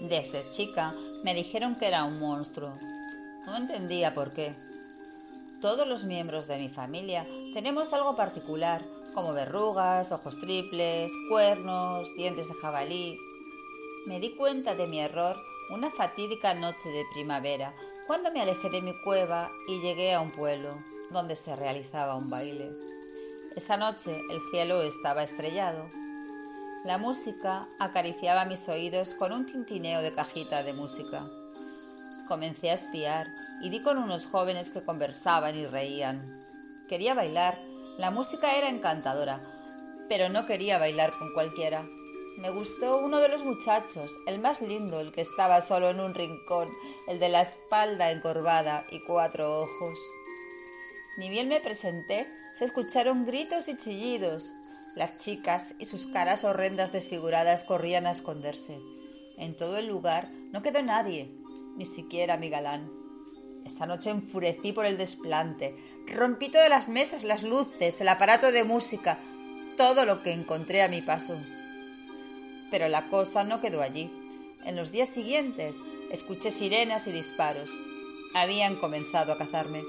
Desde chica me dijeron que era un monstruo. No entendía por qué. Todos los miembros de mi familia tenemos algo particular, como verrugas, ojos triples, cuernos, dientes de jabalí. Me di cuenta de mi error una fatídica noche de primavera, cuando me alejé de mi cueva y llegué a un pueblo donde se realizaba un baile. Esa noche el cielo estaba estrellado. La música acariciaba mis oídos con un tintineo de cajita de música. Comencé a espiar y di con unos jóvenes que conversaban y reían. Quería bailar, la música era encantadora, pero no quería bailar con cualquiera. Me gustó uno de los muchachos, el más lindo, el que estaba solo en un rincón, el de la espalda encorvada y cuatro ojos. Ni bien me presenté, se escucharon gritos y chillidos. Las chicas y sus caras horrendas desfiguradas corrían a esconderse. En todo el lugar no quedó nadie, ni siquiera mi galán. Esta noche enfurecí por el desplante. Rompí todas las mesas, las luces, el aparato de música, todo lo que encontré a mi paso. Pero la cosa no quedó allí. En los días siguientes escuché sirenas y disparos. Habían comenzado a cazarme.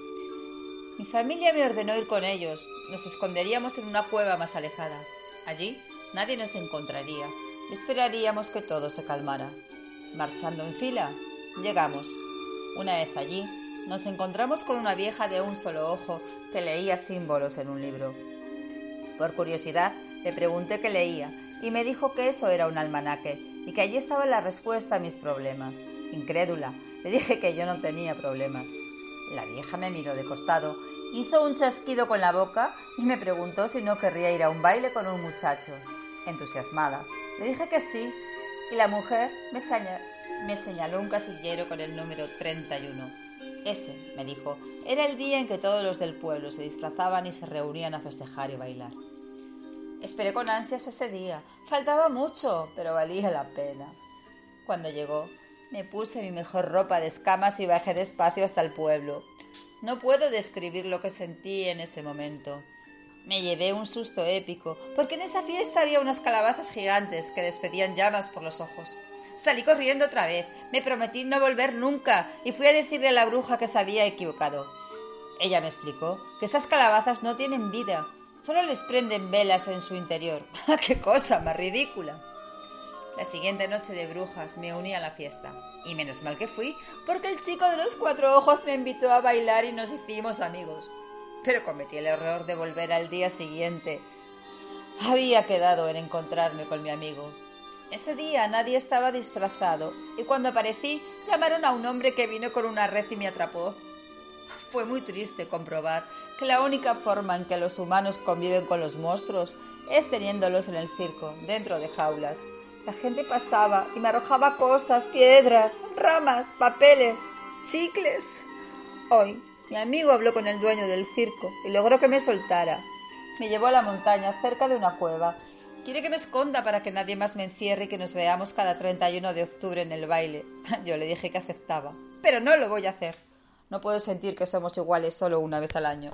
Mi familia me ordenó ir con ellos. Nos esconderíamos en una cueva más alejada. Allí nadie nos encontraría y esperaríamos que todo se calmara. Marchando en fila, llegamos. Una vez allí, nos encontramos con una vieja de un solo ojo que leía símbolos en un libro. Por curiosidad, le pregunté qué leía y me dijo que eso era un almanaque y que allí estaba la respuesta a mis problemas. Incrédula, le dije que yo no tenía problemas. La vieja me miró de costado, hizo un chasquido con la boca y me preguntó si no querría ir a un baile con un muchacho. Entusiasmada, le dije que sí y la mujer me, señaló un casillero con el número 31. Ese, me dijo, era el día en que todos los del pueblo se disfrazaban y se reunían a festejar y bailar. Esperé con ansias ese día. Faltaba mucho, pero valía la pena. Cuando llegó, me puse mi mejor ropa de escamas y bajé despacio hasta el pueblo. No puedo describir lo que sentí en ese momento. Me llevé un susto épico, porque en esa fiesta había unas calabazas gigantes que despedían llamas por los ojos. Salí corriendo otra vez, me prometí no volver nunca y fui a decirle a la bruja que se había equivocado. Ella me explicó que esas calabazas no tienen vida, solo les prenden velas en su interior. ¡Qué cosa más ridícula! La siguiente noche de brujas me uní a la fiesta. Y menos mal que fui, porque el chico de los cuatro ojos me invitó a bailar y nos hicimos amigos. Pero cometí el error de volver al día siguiente. Había quedado en encontrarme con mi amigo. Ese día nadie estaba disfrazado y cuando aparecí llamaron a un hombre que vino con una red y me atrapó. Fue muy triste comprobar que la única forma en que los humanos conviven con los monstruos es teniéndolos en el circo, dentro de jaulas. La gente pasaba y me arrojaba cosas, piedras, ramas, papeles, chicles. Hoy, mi amigo habló con el dueño del circo y logró que me soltara. Me llevó a la montaña cerca de una cueva Quiere que me esconda para que nadie más me encierre y que nos veamos cada 31 de octubre en el baile. Yo le dije que aceptaba. Pero no lo voy a hacer. No puedo sentir que somos iguales solo una vez al año.